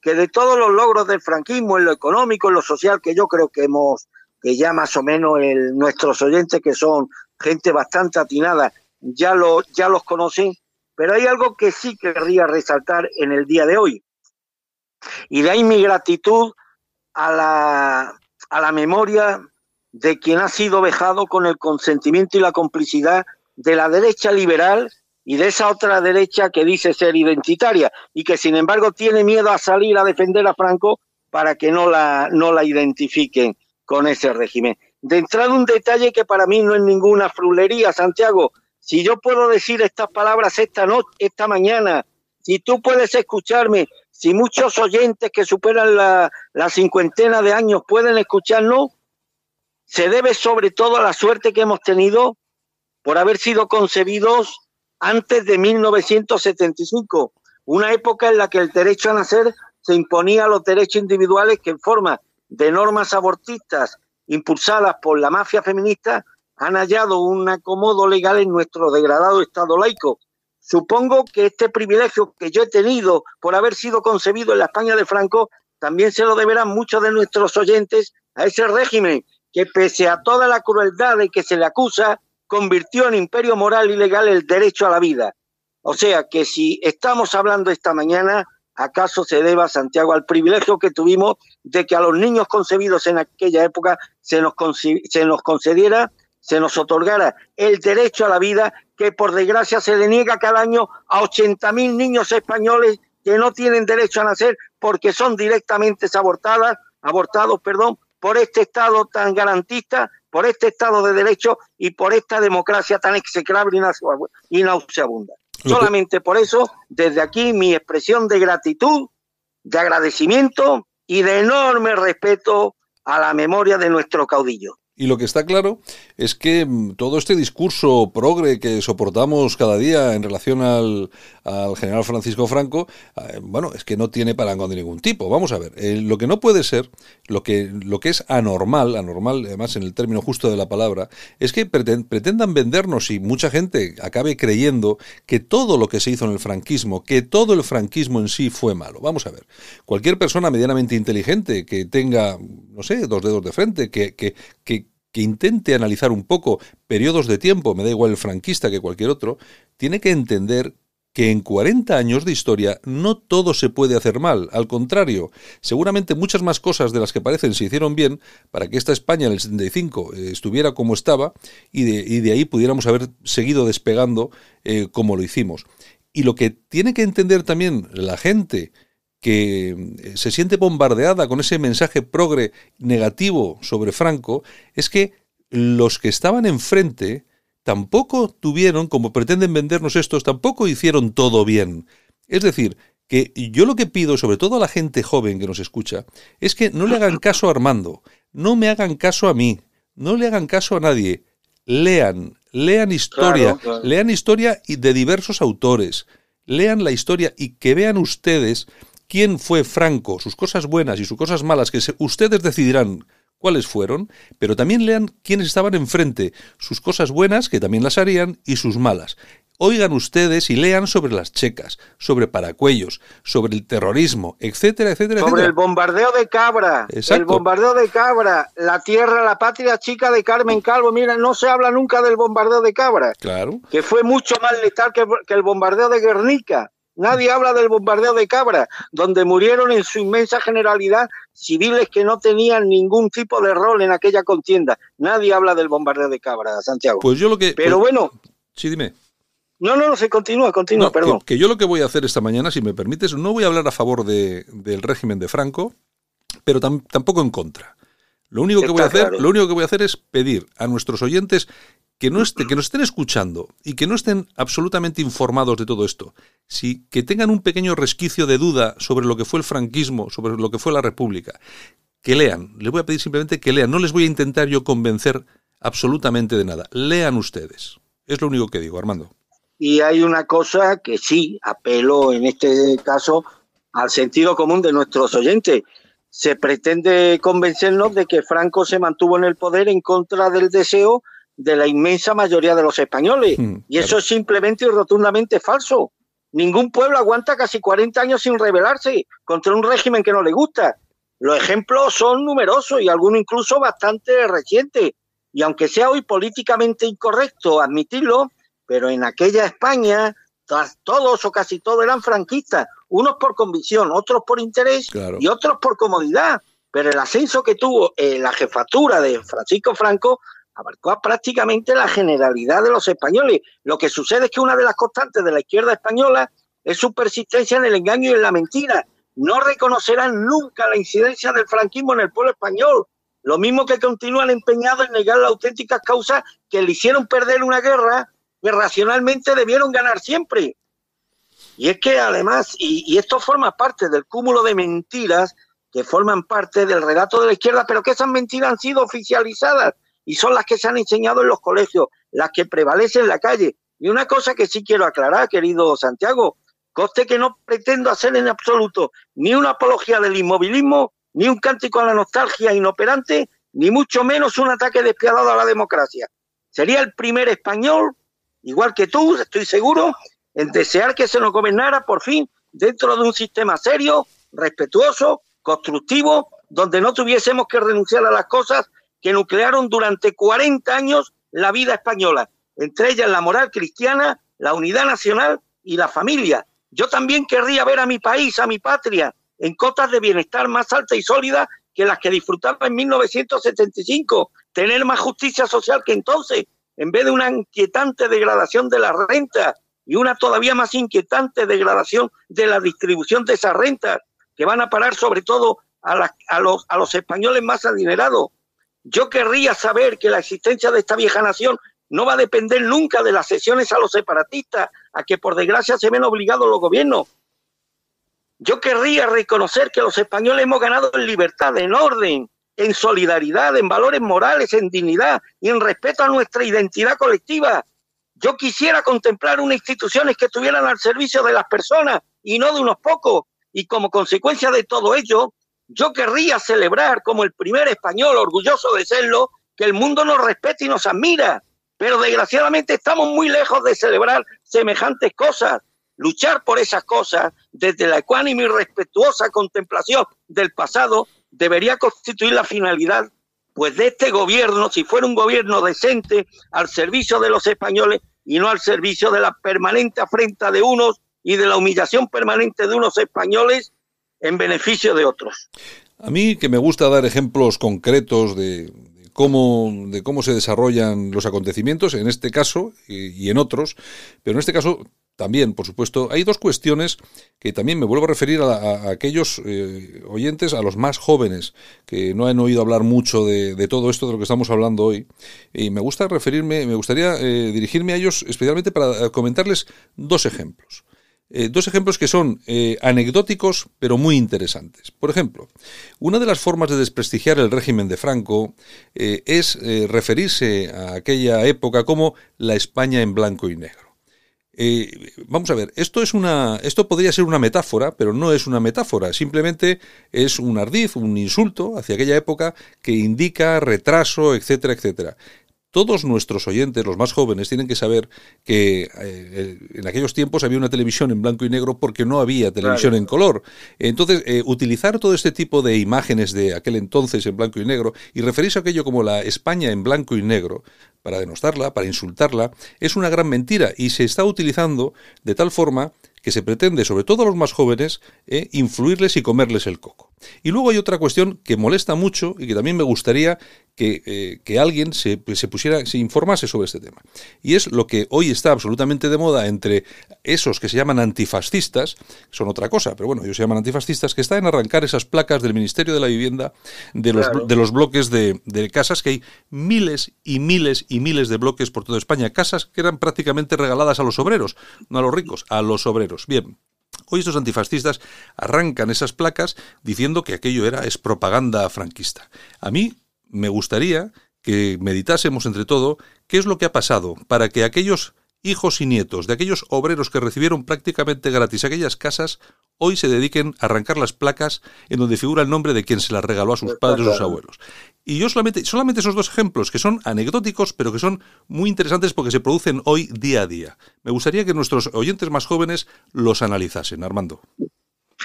que de todos los logros del franquismo, en lo económico, en lo social, que yo creo que hemos, que ya más o menos el, nuestros oyentes, que son gente bastante atinada, ya, lo, ya los conocen, pero hay algo que sí querría resaltar en el día de hoy. Y de ahí mi gratitud a la, a la memoria de quien ha sido vejado con el consentimiento y la complicidad de la derecha liberal y de esa otra derecha que dice ser identitaria y que sin embargo tiene miedo a salir a defender a Franco para que no la, no la identifiquen con ese régimen. De entrada un detalle que para mí no es ninguna frulería, Santiago. Si yo puedo decir estas palabras esta noche, esta mañana, si tú puedes escucharme, si muchos oyentes que superan la, la cincuentena de años pueden escucharnos, se debe sobre todo a la suerte que hemos tenido por haber sido concebidos antes de 1975, una época en la que el derecho a nacer se imponía a los derechos individuales que en forma de normas abortistas impulsadas por la mafia feminista han hallado un acomodo legal en nuestro degradado Estado laico. Supongo que este privilegio que yo he tenido por haber sido concebido en la España de Franco también se lo deberán muchos de nuestros oyentes a ese régimen que pese a toda la crueldad de que se le acusa, convirtió en imperio moral y legal el derecho a la vida. O sea que si estamos hablando esta mañana, acaso se deba, Santiago, al privilegio que tuvimos de que a los niños concebidos en aquella época se nos, se nos concediera, se nos otorgara el derecho a la vida que por desgracia se le niega cada año a 80.000 niños españoles que no tienen derecho a nacer porque son directamente abortadas, abortados, perdón, por este Estado tan garantista por este Estado de Derecho y por esta democracia tan execrable y nauseabunda. Solamente por eso, desde aquí, mi expresión de gratitud, de agradecimiento y de enorme respeto a la memoria de nuestro caudillo. Y lo que está claro es que mm, todo este discurso progre que soportamos cada día en relación al, general Francisco Franco, eh, bueno, es que no tiene parango de ningún tipo. Vamos a ver, eh, lo que no puede ser, lo que, lo que es anormal, anormal además en el término justo de la palabra, es que pretendan vendernos y mucha gente acabe creyendo que todo lo que se hizo en el franquismo, que todo el franquismo en sí fue malo. Vamos a ver, cualquier persona medianamente inteligente que tenga, no sé, dos dedos de frente, que, que, que que intente analizar un poco periodos de tiempo, me da igual el franquista que cualquier otro, tiene que entender que en 40 años de historia no todo se puede hacer mal, al contrario, seguramente muchas más cosas de las que parecen se hicieron bien para que esta España en el 75 eh, estuviera como estaba y de, ahí pudiéramos haber seguido despegando eh, como lo hicimos. Y lo que tiene que entender también la gente, que eh, se siente bombardeada con ese mensaje progre negativo sobre Franco es que los que estaban enfrente tampoco tuvieron, como pretenden vendernos estos, tampoco hicieron todo bien. Es decir, que yo lo que pido, sobre todo a la gente joven que nos escucha, es que no le hagan caso a Armando, no me hagan caso a mí, no le hagan caso a nadie. Lean, lean historia, lean historia de diversos autores, lean la historia y que vean ustedes quién fue Franco, sus cosas buenas y sus cosas malas, que ustedes decidirán cuáles fueron, pero también lean quiénes estaban enfrente, sus cosas buenas, que también las harían, y sus malas. Oigan ustedes y lean sobre las checas, sobre paracuellos, sobre el terrorismo, etcétera, etcétera. Sobre el bombardeo de Cabra, el bombardeo de Cabra, la tierra, la patria chica de Carmen Calvo. Mira, no se habla nunca del bombardeo de Cabra. Claro. Que fue mucho más letal que, que el bombardeo de Guernica Nadie habla del bombardeo de Cabra, donde murieron en su inmensa generalidad civiles que no tenían ningún tipo de rol en aquella contienda. Nadie habla del bombardeo de Cabra, Santiago. Pues yo lo que. Pero pues- bueno, Sí, dime. no, no, no, se continúa, continúa, No, perdón. que, que yo lo que voy a hacer esta mañana, si me permites, no voy a hablar a favor de- del régimen de Franco, pero tam- tampoco en contra. Lo único que Está voy a hacer, claro. lo único que voy a hacer es pedir a nuestros oyentes que no este- que nos estén escuchando y que no estén absolutamente informados de todo esto, si que tengan un pequeño resquicio de duda sobre lo que fue el franquismo, sobre lo que fue la República, que lean. Les voy a pedir simplemente que lean. No les voy a intentar yo convencer absolutamente de nada. Lean ustedes. Es lo único que digo, Armando. Y hay una cosa que sí apelo en este caso al sentido común de nuestros oyentes. Se pretende convencernos de que Franco se mantuvo en el poder en contra del deseo de la inmensa mayoría de los españoles. Mm, y eso es simplemente y rotundamente falso. Ningún pueblo aguanta casi 40 años sin rebelarse contra un régimen que no le gusta. Los ejemplos son numerosos y algunos incluso bastante recientes. Y aunque sea hoy políticamente incorrecto admitirlo, pero en aquella España todos o casi todos eran franquistas, unos por convicción, otros por interés Claro. y otros por comodidad. Pero el ascenso que tuvo en la jefatura de Francisco Franco abarcó a prácticamente la generalidad de los españoles. Lo que sucede es que una de las constantes de la izquierda española es su persistencia en el engaño y en la mentira. No reconocerán nunca la incidencia del franquismo en el pueblo español. Lo mismo que continúan empeñados en negar las auténticas causas que le hicieron perder una guerra que racionalmente debieron ganar siempre. Y es que además, y, y esto forma parte del cúmulo de mentiras que forman parte del relato de la izquierda, pero que esas mentiras han sido oficializadas y son las que se han enseñado en los colegios, las que prevalecen en la calle. Y una cosa que sí quiero aclarar, querido Santiago, coste que no pretendo hacer en absoluto ni una apología del inmovilismo, ni un cántico a la nostalgia inoperante, ni mucho menos un ataque despiadado a la democracia. Sería el primer español, igual que tú, estoy seguro, en desear que se nos gobernara por fin dentro de un sistema serio, respetuoso, constructivo, donde no tuviésemos que renunciar a las cosas que nuclearon durante 40 años la vida española, entre ellas la moral cristiana, la unidad nacional y la familia. Yo también querría ver a mi país, a mi patria, en cotas de bienestar más altas y sólidas que las que disfrutaba en 1975, tener más justicia social que entonces, en vez de una inquietante degradación de la renta y una todavía más inquietante degradación de la distribución de esas rentas, que van a parar sobre todo a, a los, a los españoles más adinerados. Yo querría saber que la existencia de esta vieja nación no va a depender nunca de las sesiones a los separatistas, a que por desgracia se ven obligados los gobiernos. Yo querría reconocer que los españoles hemos ganado en libertad, en orden, en solidaridad, en valores morales, en dignidad y en respeto a nuestra identidad colectiva. Yo quisiera contemplar unas instituciones que estuvieran al servicio de las personas y no de unos pocos. Y como consecuencia de todo ello, yo querría celebrar como el primer español orgulloso de serlo, que el mundo nos respete y nos admira. Pero desgraciadamente estamos muy lejos de celebrar semejantes cosas. Luchar por esas cosas desde la ecuánime y respetuosa contemplación del pasado debería constituir la finalidad pues de este gobierno, si fuera un gobierno decente, al servicio de los españoles y no al servicio de la permanente afrenta de unos y de la humillación permanente de unos españoles en beneficio de otros. A mí que me gusta dar ejemplos concretos de, cómo, de cómo se desarrollan los acontecimientos, en este caso y, en otros, pero en este caso también, por supuesto, hay dos cuestiones que también me vuelvo a referir a, a- aquellos eh, oyentes, a los más jóvenes, que no han oído hablar mucho de, de todo esto de lo que estamos hablando hoy. Y me gusta referirme, me gustaría eh, dirigirme a ellos especialmente para eh, comentarles dos ejemplos. Eh, dos ejemplos que son eh, anecdóticos pero muy interesantes. Por ejemplo, una de las formas de desprestigiar el régimen de Franco eh, es referirse a aquella época como la España en blanco y negro. Vamos a ver, esto es una, esto podría ser una metáfora, pero no es una metáfora. Simplemente es un ardiz, un insulto hacia aquella época que indica retraso, etcétera, etcétera. Todos nuestros oyentes, los más jóvenes, tienen que saber que eh, en aquellos tiempos había una televisión en blanco y negro porque no había televisión Claro. en color. Entonces, eh, utilizar todo este tipo de imágenes de aquel entonces en blanco y negro y referirse a aquello como la España en blanco y negro para denostarla, para insultarla, es una gran mentira y se está utilizando de tal forma que se pretende, sobre todo a los más jóvenes, eh, influirles y comerles el coco. Y luego hay otra cuestión que molesta mucho y que también me gustaría que, eh, que alguien se, se, pusiera, se informase sobre este tema. Y es lo que hoy está absolutamente de moda entre esos que se llaman antifascistas, son otra cosa, pero bueno, ellos se llaman antifascistas, que están en arrancar esas placas del Ministerio de la Vivienda de los, de los bloques de, de casas, que hay miles y miles y miles de bloques por toda España, casas que eran prácticamente regaladas a los obreros, no a los ricos, a los obreros. Bien, Hoy estos antifascistas arrancan esas placas diciendo que aquello era es propaganda franquista. A mí me gustaría que meditásemos entre todo qué es lo que ha pasado para que aquellos hijos y nietos de aquellos obreros que recibieron prácticamente gratis aquellas casas hoy se dediquen a arrancar las placas en donde figura el nombre de quien se las regaló a sus padres o sus abuelos. Y yo solamente, solamente esos dos ejemplos, que son anecdóticos, pero que son muy interesantes porque se producen hoy día a día. Me gustaría que nuestros oyentes más jóvenes los analizasen, Armando.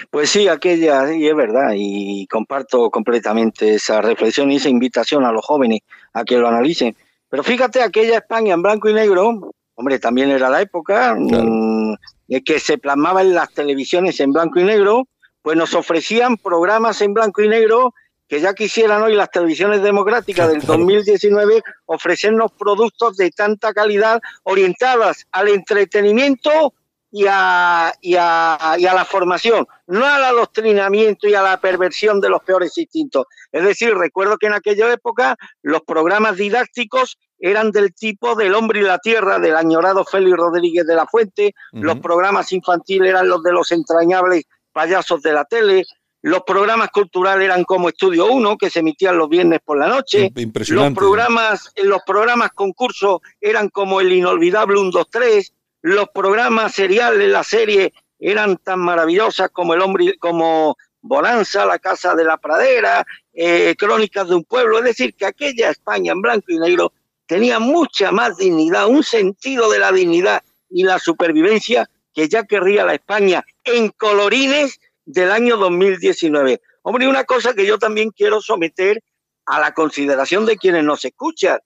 Pues sí, aquella, y es verdad, y comparto completamente esa reflexión y esa invitación a los jóvenes a que lo analicen. Pero fíjate, aquella España en blanco y negro, hombre, también era la época claro. mmm, que se plasmaba en las televisiones en blanco y negro, pues nos ofrecían programas en blanco y negro que ya quisieran hoy las televisiones democráticas del 2019 ofrecernos productos de tanta calidad orientadas al entretenimiento y a, y, a, y a, la formación, no al adoctrinamiento y a la perversión de los peores instintos. Es decir, recuerdo que en aquella época los programas didácticos eran del tipo del hombre y la tierra, del añorado Félix Rodríguez de la Fuente, uh -huh. los programas infantiles eran los de los entrañables payasos de la tele, los programas culturales eran como Estudio 1, que se emitían los viernes por la noche. Los programas, los programas concurso eran como el inolvidable 1, 2, 3. Los programas seriales, la serie, eran tan maravillosas como El Hombre, como Bonanza, La Casa de la Pradera, eh, Crónicas de un Pueblo. Es decir, que aquella España en blanco y negro tenía mucha más dignidad, un sentido de la dignidad y la supervivencia que ya querría la España en colorines del año 2019. Hombre, una cosa que yo también quiero someter a la consideración de quienes nos escuchan,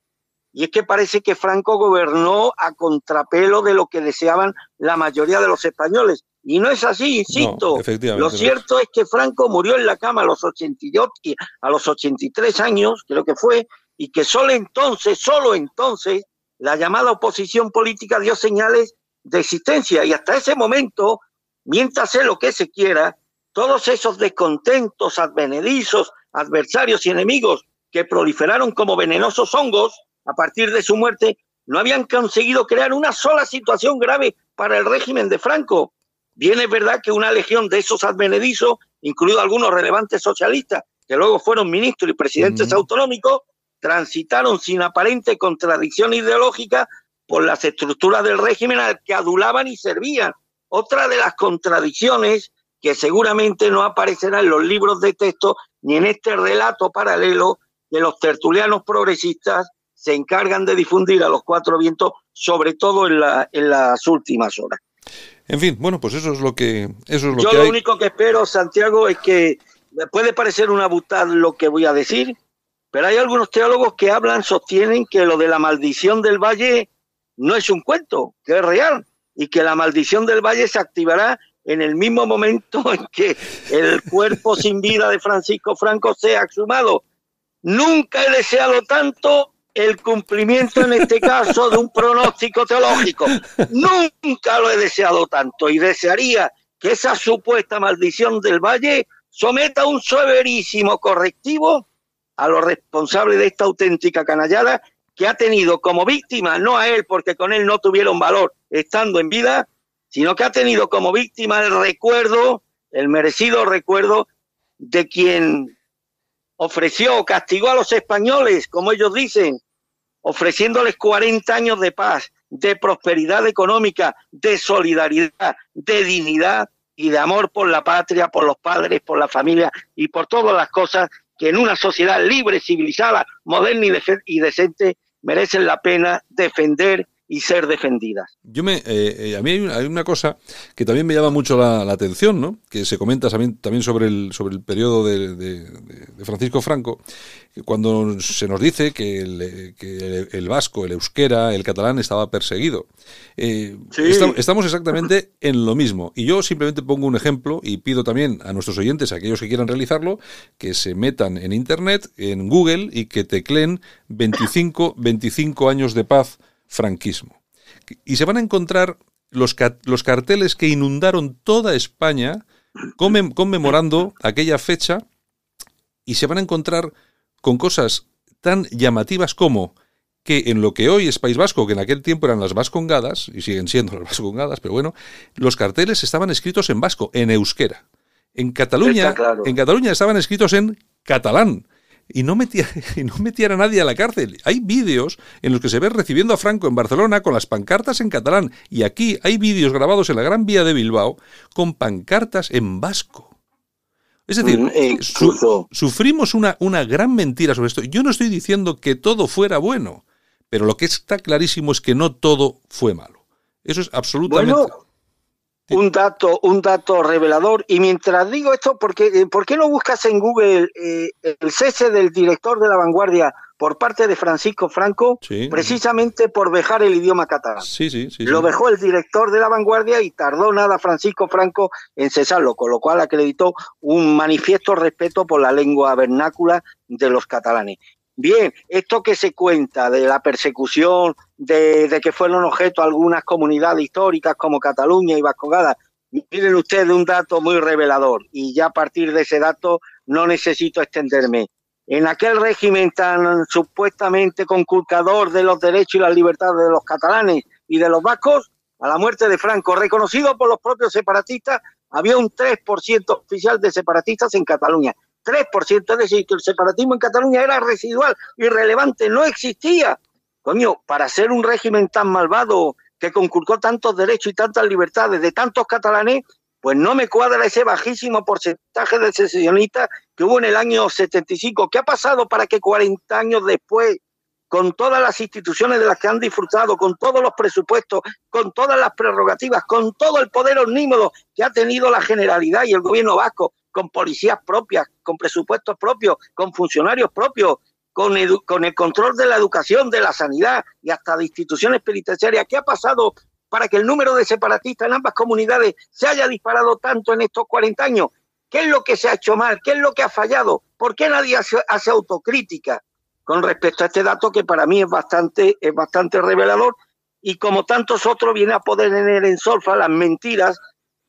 y es que parece que Franco gobernó a contrapelo de lo que deseaban la mayoría de los españoles. Y no es así, insisto. No, lo cierto es que Franco murió en la cama a los, 88, a los 83 años, creo que fue, y que solo entonces, solo entonces, la llamada oposición política dio señales de existencia. Y hasta ese momento, mientras sé lo que se quiera, todos esos descontentos, advenedizos, adversarios y enemigos que proliferaron como venenosos hongos a partir de su muerte, no habían conseguido crear una sola situación grave para el régimen de Franco. Bien es verdad que una legión de esos advenedizos, incluidos algunos relevantes socialistas, que luego fueron ministros y presidentes uh -huh. autonómicos, transitaron sin aparente contradicción ideológica por las estructuras del régimen al que adulaban y servían. Otra de las contradicciones que seguramente no aparecerá en los libros de texto ni en este relato paralelo que los tertulianos progresistas se encargan de difundir a los cuatro vientos, sobre todo en, la, en las últimas horas. En fin, bueno, pues eso es lo que, eso es lo Yo que lo hay. único que espero, Santiago, es que me puede parecer una butad lo que voy a decir, pero hay algunos teólogos que hablan, sostienen que lo de la maldición del valle no es un cuento, que es real, y que la maldición del valle se activará en el mismo momento en que el cuerpo sin vida de Francisco Franco sea exhumado. Nunca he deseado tanto el cumplimiento, en este caso, de un pronóstico teológico. Nunca lo he deseado tanto y desearía que esa supuesta maldición del valle someta un severísimo correctivo a los responsables de esta auténtica canallada que ha tenido como víctima, no a él, porque con él no tuvieron valor estando en vida, sino que ha tenido como víctima el recuerdo, el merecido recuerdo de quien ofreció o castigó a los españoles, como ellos dicen, ofreciéndoles 40 años de paz, de prosperidad económica, de solidaridad, de dignidad y de amor por la patria, por los padres, por la familia y por todas las cosas que en una sociedad libre, civilizada, moderna y, decente merecen la pena defender y ser defendidas. Yo me, eh, a mí hay una, cosa que también me llama mucho la, atención, ¿no? que se comenta también, también sobre, el, sobre el periodo de, Francisco Franco, cuando se nos dice que el, vasco, el euskera, el catalán estaba perseguido. Eh, estamos exactamente en lo mismo. Y yo simplemente pongo un ejemplo y pido también a nuestros oyentes, a aquellos que quieran realizarlo, que se metan en Internet, en Google y que tecleen 25, 25 años de paz franquismo. Y se van a encontrar los, los carteles que inundaron toda España conmemorando aquella fecha y se van a encontrar con cosas tan llamativas como que en lo que hoy es País Vasco, que en aquel tiempo eran las vascongadas, y siguen siendo las vascongadas, pero bueno, los carteles estaban escritos en vasco, en euskera. En Cataluña, en Cataluña estaban escritos en catalán y no, metía, y no metiera a nadie a la cárcel. Hay vídeos en los que se ve recibiendo a Franco en Barcelona con las pancartas en catalán y aquí hay vídeos grabados en la Gran Vía de Bilbao con pancartas en vasco. Es decir, mm, sufrimos una, una gran mentira sobre esto. Yo no estoy diciendo que todo fuera bueno, pero lo que está clarísimo es que no todo fue malo. Eso es absolutamente un dato, un dato revelador. Y mientras digo esto, ¿por qué, eh, ¿por qué no buscas en Google eh, el cese del director de la vanguardia por parte de Francisco Franco, precisamente por dejar el idioma catalán? Sí, sí, sí, Lo dejó el director de la vanguardia y tardó nada Francisco Franco en cesarlo, con lo cual acreditó un manifiesto respeto por la lengua vernácula de los catalanes. Bien, esto que se cuenta de la persecución, de, que fueron objeto algunas comunidades históricas como Cataluña y Vascongada, miren ustedes un dato muy revelador y ya a partir de ese dato no necesito extenderme. En aquel régimen tan supuestamente conculcador de los derechos y las libertades de los catalanes y de los vascos, a la muerte de Franco, reconocido por los propios separatistas, había un 3% oficial de separatistas en Cataluña. 3%, es decir, que el separatismo en Cataluña era residual, irrelevante, no existía. Coño, para ser un régimen tan malvado que conculcó tantos derechos y tantas libertades de tantos catalanes, pues no me cuadra ese bajísimo porcentaje de secesionistas que hubo en el año 75. ¿Qué ha pasado para que 40 años después, con todas las instituciones de las que han disfrutado, con todos los presupuestos, con todas las prerrogativas, con todo el poder omnímodo que ha tenido la Generalidad y el gobierno vasco, con policías propias, con presupuestos propios, con funcionarios propios, con, el control de la educación, de la sanidad y hasta de instituciones penitenciarias. ¿Qué ha pasado para que el número de separatistas en ambas comunidades se haya disparado tanto en estos 40 años? ¿Qué es lo que se ha hecho mal? ¿Qué es lo que ha fallado? ¿Por qué nadie hace, hace autocrítica con respecto a este dato que para mí es bastante, es bastante revelador? Y como tantos otros, viene a poder tener en solfa las mentiras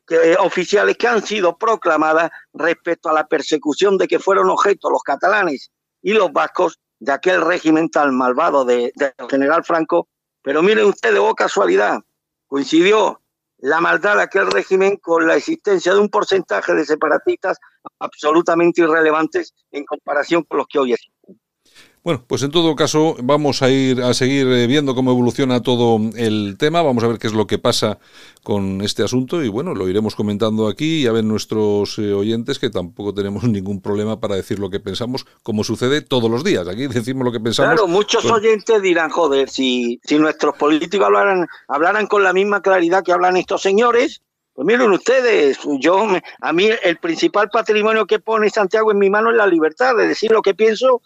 eh, oficiales que han sido proclamadas respecto a la persecución de que fueron objeto los catalanes y los vascos de aquel régimen tan malvado de, general Franco. Pero miren ustedes, oh casualidad, coincidió la maldad de aquel régimen con la existencia de un porcentaje de separatistas absolutamente irrelevantes en comparación con los que hoy existen. Bueno, pues en todo caso vamos a ir a seguir eh, viendo cómo evoluciona todo el tema, vamos a ver qué es lo que pasa con este asunto y bueno, lo iremos comentando aquí, ya ven nuestros eh, oyentes que tampoco tenemos ningún problema para decir lo que pensamos, como sucede todos los días, aquí decimos lo que pensamos. Claro, muchos oyentes dirán, joder, si, si nuestros políticos hablaran, hablaran con la misma claridad que hablan estos señores, pues miren ustedes, yo a mí el principal patrimonio que pone Santiago en mi mano es la libertad de decir lo que pienso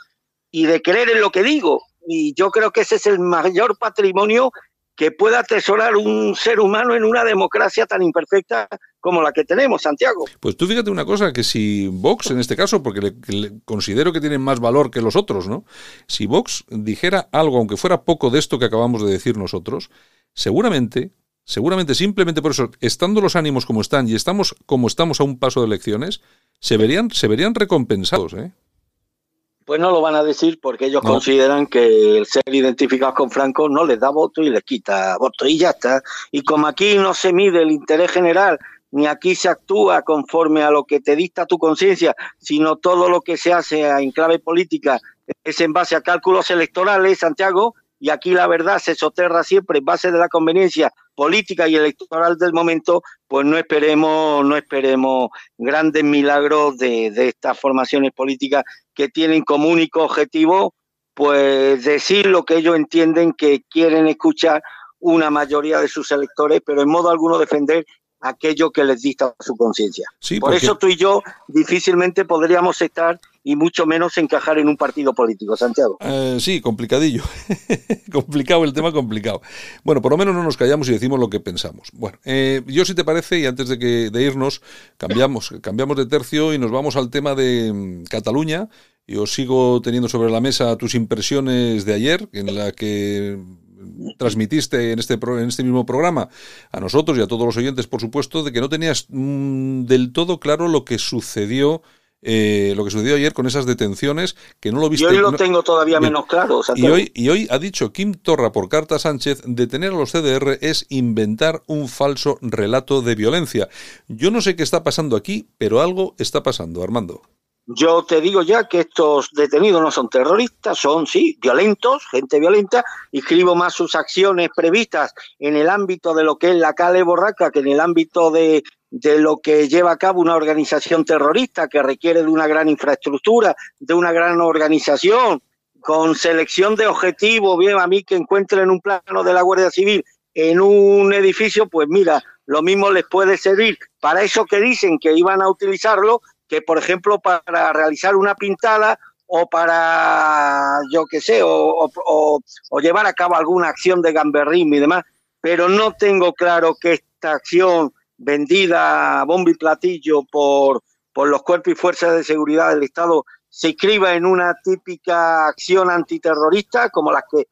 y de creer en lo que digo. Y yo creo que ese es el mayor patrimonio que pueda atesorar un ser humano en una democracia tan imperfecta como la que tenemos, Santiago. Pues tú fíjate una cosa, que si Vox, en este caso, porque le, considero que tienen más valor que los otros, ¿no? Si Vox dijera algo, aunque fuera poco de esto que acabamos de decir nosotros, seguramente, seguramente simplemente por eso, estando los ánimos como están y estamos como estamos a un paso de elecciones, se verían, se verían recompensados, ¿eh? Pues no lo van a decir porque ellos consideran que el ser identificados con Franco no les da voto y les quita voto y ya está. Y como aquí no se mide el interés general, ni aquí se actúa conforme a lo que te dicta tu conciencia, sino todo lo que se hace en clave política es en base a cálculos electorales, Santiago, y aquí la verdad se soterra siempre en base de la conveniencia política y electoral del momento, pues no esperemos, no esperemos grandes milagros de, de estas formaciones políticas que tienen como único objetivo, pues decir lo que ellos entienden que quieren escuchar una mayoría de sus electores, pero en modo alguno defender aquello que les dicta su conciencia. Por eso tú y yo difícilmente podríamos estar y mucho menos encajar en un partido político, Santiago. Eh, sí, complicadillo. complicado el tema, complicado. Bueno, por lo menos no nos callamos y decimos lo que pensamos. Bueno, eh, yo si te parece, y antes de, que, de irnos, cambiamos, cambiamos de tercio y nos vamos al tema de mm, Cataluña. Yo sigo teniendo sobre la mesa tus impresiones de ayer, en la que transmitiste en este, en este mismo programa a nosotros y a todos los oyentes, por supuesto, de que no tenías mm, del todo claro lo que sucedió. Eh, lo que sucedió ayer con esas detenciones, que no lo viste. Y hoy lo tengo todavía menos claro. y, hoy, y hoy ha dicho Kim Torra por carta Sánchez, detener a los CDR es inventar un falso relato de violencia. Yo no sé qué está pasando aquí, pero algo está pasando, Armando. Yo te digo ya que estos detenidos no son terroristas, son, sí, violentos, gente violenta, y escribo más sus acciones previstas en el ámbito de lo que es la Cale Borraca que en el ámbito de, de lo que lleva a cabo una organización terrorista que requiere de una gran infraestructura, de una gran organización, con selección de objetivos, bien a mí que encuentren un plano de la Guardia Civil en un edificio, pues mira, lo mismo les puede servir. Para eso que dicen que iban a utilizarlo que, por ejemplo, para realizar una pintada o para, yo qué sé, o, llevar a cabo alguna acción de gamberrismo y demás, pero no tengo claro que esta acción vendida a bombo y platillo por, por los cuerpos y fuerzas de seguridad del Estado se inscriba en una típica acción antiterrorista como las que